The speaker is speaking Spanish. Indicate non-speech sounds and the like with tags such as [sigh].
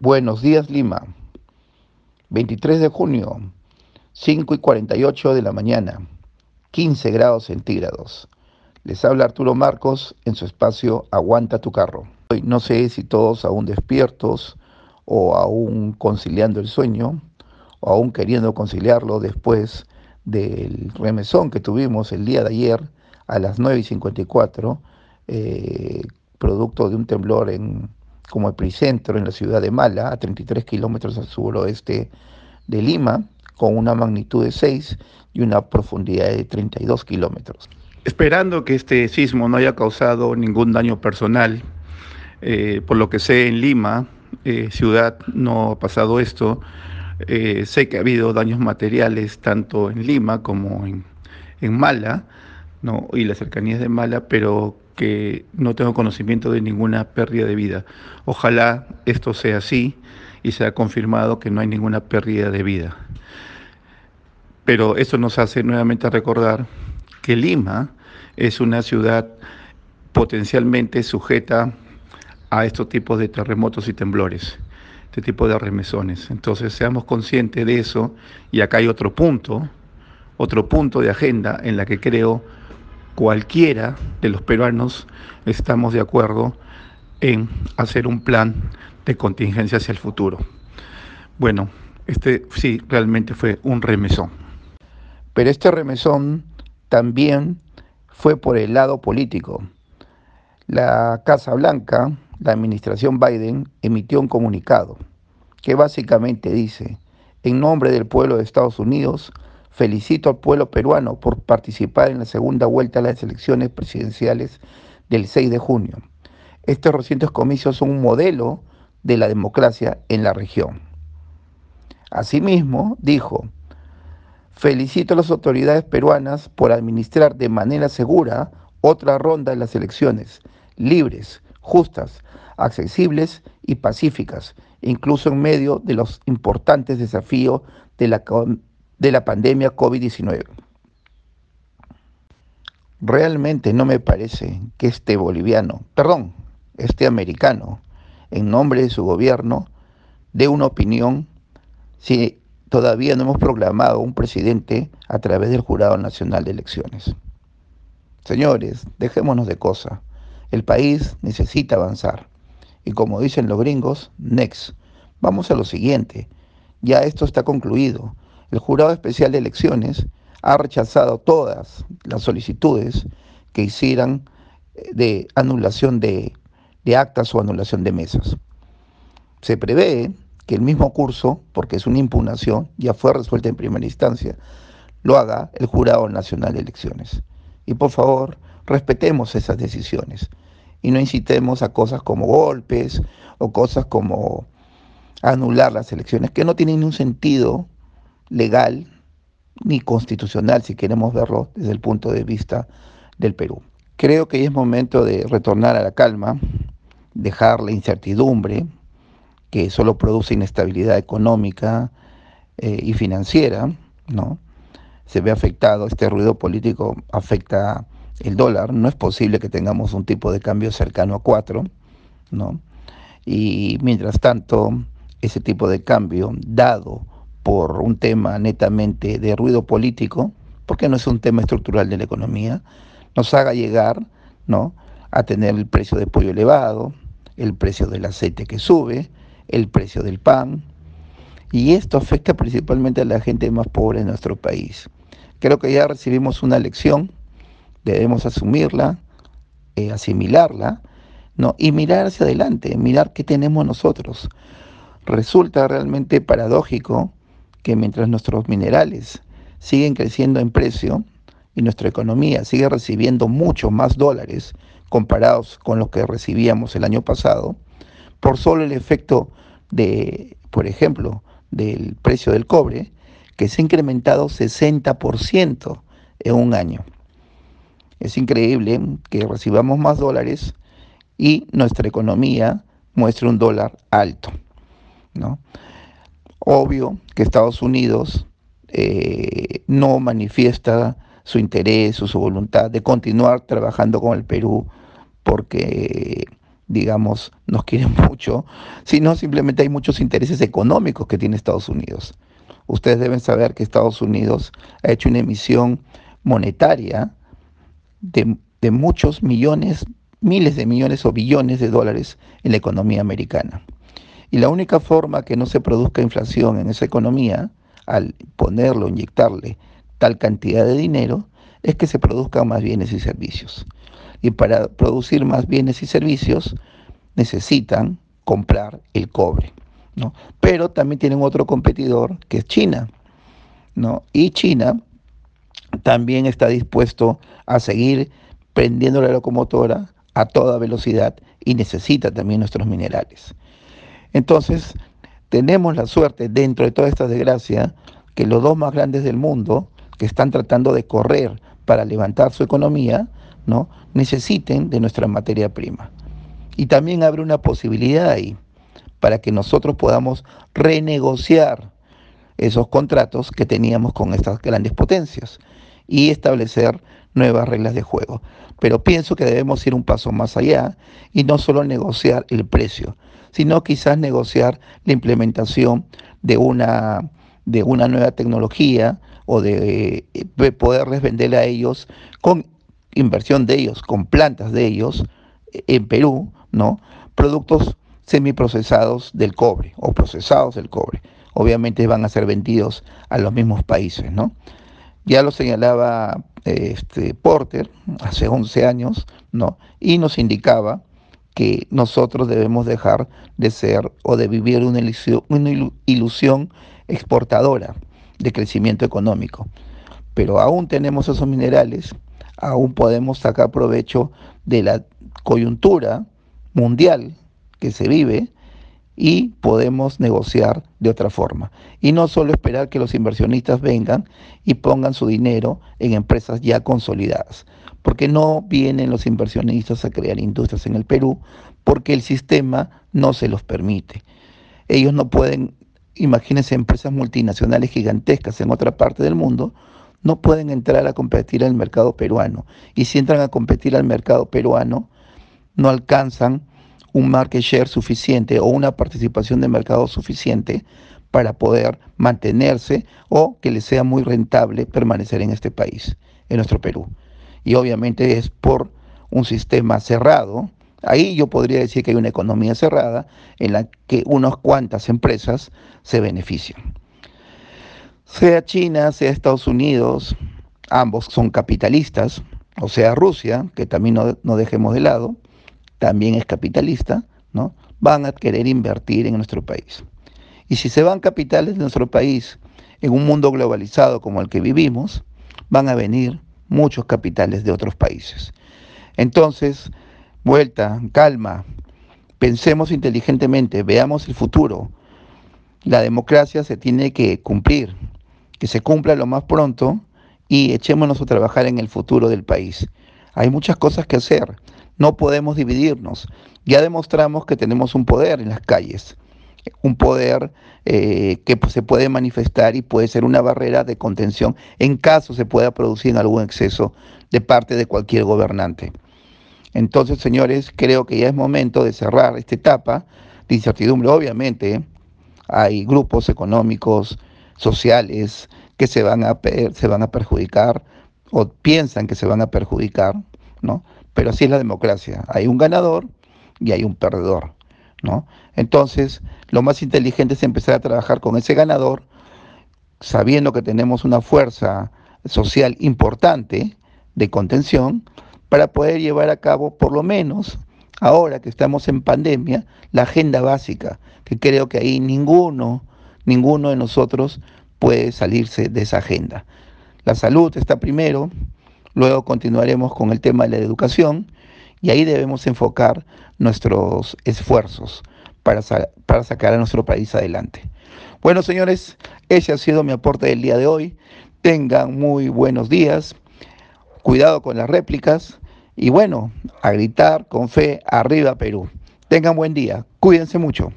Buenos días, Lima. 23 de junio, 5 y 48 de la mañana, 15 grados centígrados. Les habla Arturo Marcos en su espacio Aguanta tu carro. Hoy no sé si todos aún despiertos o aún conciliando el sueño o aún queriendo conciliarlo después del remesón que tuvimos el día de ayer a las 9 y 54, eh, producto de un temblor en como epicentro en la ciudad de Mala, a 33 kilómetros al suroeste de Lima, con una magnitud de 6 y una profundidad de 32 kilómetros. Esperando que este sismo no haya causado ningún daño personal, eh, por lo que sé en Lima, eh, ciudad, no ha pasado esto. Eh, sé que ha habido daños materiales tanto en Lima como en, en Mala, ¿no? y las cercanías de Mala, pero que no tengo conocimiento de ninguna pérdida de vida. Ojalá esto sea así y sea confirmado que no hay ninguna pérdida de vida. Pero eso nos hace nuevamente recordar que Lima es una ciudad potencialmente sujeta a estos tipos de terremotos y temblores, este tipo de remesones. Entonces seamos conscientes de eso y acá hay otro punto, otro punto de agenda en la que creo cualquiera de los peruanos estamos de acuerdo en hacer un plan de contingencia hacia el futuro. Bueno, este sí realmente fue un remesón. Pero este remesón también fue por el lado político. La Casa Blanca, la administración Biden, emitió un comunicado que básicamente dice, en nombre del pueblo de Estados Unidos, Felicito al pueblo peruano por participar en la segunda vuelta de las elecciones presidenciales del 6 de junio. Estos recientes comicios son un modelo de la democracia en la región. Asimismo, dijo, felicito a las autoridades peruanas por administrar de manera segura otra ronda de las elecciones, libres, justas, accesibles y pacíficas, incluso en medio de los importantes desafíos de la de la pandemia COVID-19. Realmente no me parece que este boliviano, perdón, este americano, en nombre de su gobierno, dé una opinión si todavía no hemos proclamado un presidente a través del Jurado Nacional de Elecciones. Señores, dejémonos de cosas. El país necesita avanzar. Y como dicen los gringos, next. Vamos a lo siguiente. Ya esto está concluido el Jurado Especial de Elecciones ha rechazado todas las solicitudes que hicieran eh, de anulación de, actas o anulación de mesas. Se prevé que el mismo curso, porque es una impugnación, ya fue resuelta en primera instancia, lo haga el Jurado Nacional de Elecciones. Y por favor, respetemos esas decisiones y no incitemos a cosas como golpes o cosas como anular las elecciones, que no tienen un sentido legal ni constitucional, si queremos verlo desde el punto de vista del Perú. Creo que es momento de retornar a la calma, dejar la incertidumbre que solo produce inestabilidad económica eh, y financiera, ¿no? Se ve afectado, este ruido político afecta el dólar, no es posible que tengamos un tipo de cambio cercano a cuatro, ¿no? Y mientras tanto, ese tipo de cambio, dado por un tema netamente de ruido político, porque no es un tema estructural de la economía, nos haga llegar ¿no? a tener el precio del pollo elevado, el precio del aceite que sube, el precio del pan, y esto afecta principalmente a la gente más pobre de nuestro país. Creo que ya recibimos una lección, debemos asumirla, eh, asimilarla, ¿no? y mirar hacia adelante, mirar qué tenemos nosotros. Resulta realmente paradójico que mientras nuestros minerales siguen creciendo en precio y nuestra economía sigue recibiendo mucho más dólares comparados con los que recibíamos el año pasado, por solo el efecto de, por ejemplo, del precio del cobre, que se ha incrementado 60% en un año. Es increíble que recibamos más dólares y nuestra economía muestre un dólar alto. ¿no? Obvio que Estados Unidos eh, no manifiesta su interés o su voluntad de continuar trabajando con el Perú porque digamos, nos quieren [laughs] mucho, sino simplemente hay muchos intereses económicos que tiene Estados Unidos. Ustedes deben saber que Estados Unidos ha hecho una emisión monetaria de, de muchos millones, miles de millones o billones de dólares en la economía americana. Y la única forma que no se produzca inflación en esa economía, al ponerlo, inyectarle tal cantidad de dinero, es que se produzcan más bienes y servicios. Y para producir más bienes y servicios necesitan comprar el cobre. ¿no? Pero también tienen otro competidor que es China. ¿no? Y China también está dispuesto a seguir prendiendo la locomotora a toda velocidad y necesita también nuestros minerales. Entonces, tenemos la suerte dentro de toda esta desgracia que los dos más grandes del mundo, que están tratando de correr para levantar su economía, ¿no? necesiten de nuestra materia prima. Y también abre una posibilidad ahí para que nosotros podamos renegociar esos contratos que teníamos con estas grandes potencias y establecer nuevas reglas de juego. Pero pienso que debemos ir un paso más allá y no solo negociar el precio, sino quizás negociar la implementación de una, de una nueva tecnología o de, de poderles venderle a ellos con inversión de ellos, con plantas de ellos en Perú, ¿no? Productos semiprocesados del cobre o procesados del cobre. Obviamente van a ser vendidos a los mismos países, ¿no? Ya lo señalaba este, Porter hace 11 años, ¿no? Y nos indicaba que nosotros debemos dejar de ser o de vivir una ilusión, una ilusión exportadora de crecimiento económico. Pero aún tenemos esos minerales, aún podemos sacar provecho de la coyuntura mundial que se vive y podemos negociar de otra forma. Y no solo esperar que los inversionistas vengan y pongan su dinero en empresas ya consolidadas, porque no vienen los inversionistas a crear industrias en el Perú, porque el sistema no se los permite. Ellos no pueden, imagínense empresas multinacionales gigantescas en otra parte del mundo, no pueden entrar a competir al mercado peruano. Y si entran a competir al mercado peruano, no alcanzan un market share suficiente o una participación de mercado suficiente para poder mantenerse o que les sea muy rentable permanecer en este país, en nuestro Perú. Y obviamente es por un sistema cerrado. Ahí yo podría decir que hay una economía cerrada en la que unas cuantas empresas se benefician. Sea China, sea Estados Unidos, ambos son capitalistas, o sea Rusia, que también no, no dejemos de lado, también es capitalista, ¿no? van a querer invertir en nuestro país. Y si se van capitales de nuestro país en un mundo globalizado como el que vivimos, van a venir muchos capitales de otros países. Entonces, vuelta, calma, pensemos inteligentemente, veamos el futuro. La democracia se tiene que cumplir, que se cumpla lo más pronto y echémonos a trabajar en el futuro del país. Hay muchas cosas que hacer. No podemos dividirnos. Ya demostramos que tenemos un poder en las calles, un poder eh, que se puede manifestar y puede ser una barrera de contención en caso se pueda producir algún exceso de parte de cualquier gobernante. Entonces, señores, creo que ya es momento de cerrar esta etapa de incertidumbre. Obviamente, hay grupos económicos, sociales, que se van a, se van a perjudicar o piensan que se van a perjudicar, ¿no? Pero así es la democracia. Hay un ganador y hay un perdedor, ¿no? Entonces, lo más inteligente es empezar a trabajar con ese ganador, sabiendo que tenemos una fuerza social importante de contención, para poder llevar a cabo, por lo menos, ahora que estamos en pandemia, la agenda básica, que creo que ahí ninguno, ninguno de nosotros puede salirse de esa agenda. La salud está primero, Luego continuaremos con el tema de la educación y ahí debemos enfocar nuestros esfuerzos para, para sacar a nuestro país adelante. Bueno, señores, ese ha sido mi aporte del día de hoy. Tengan muy buenos días. Cuidado con las réplicas. Y bueno, a gritar con fe, arriba Perú. Tengan buen día. Cuídense mucho.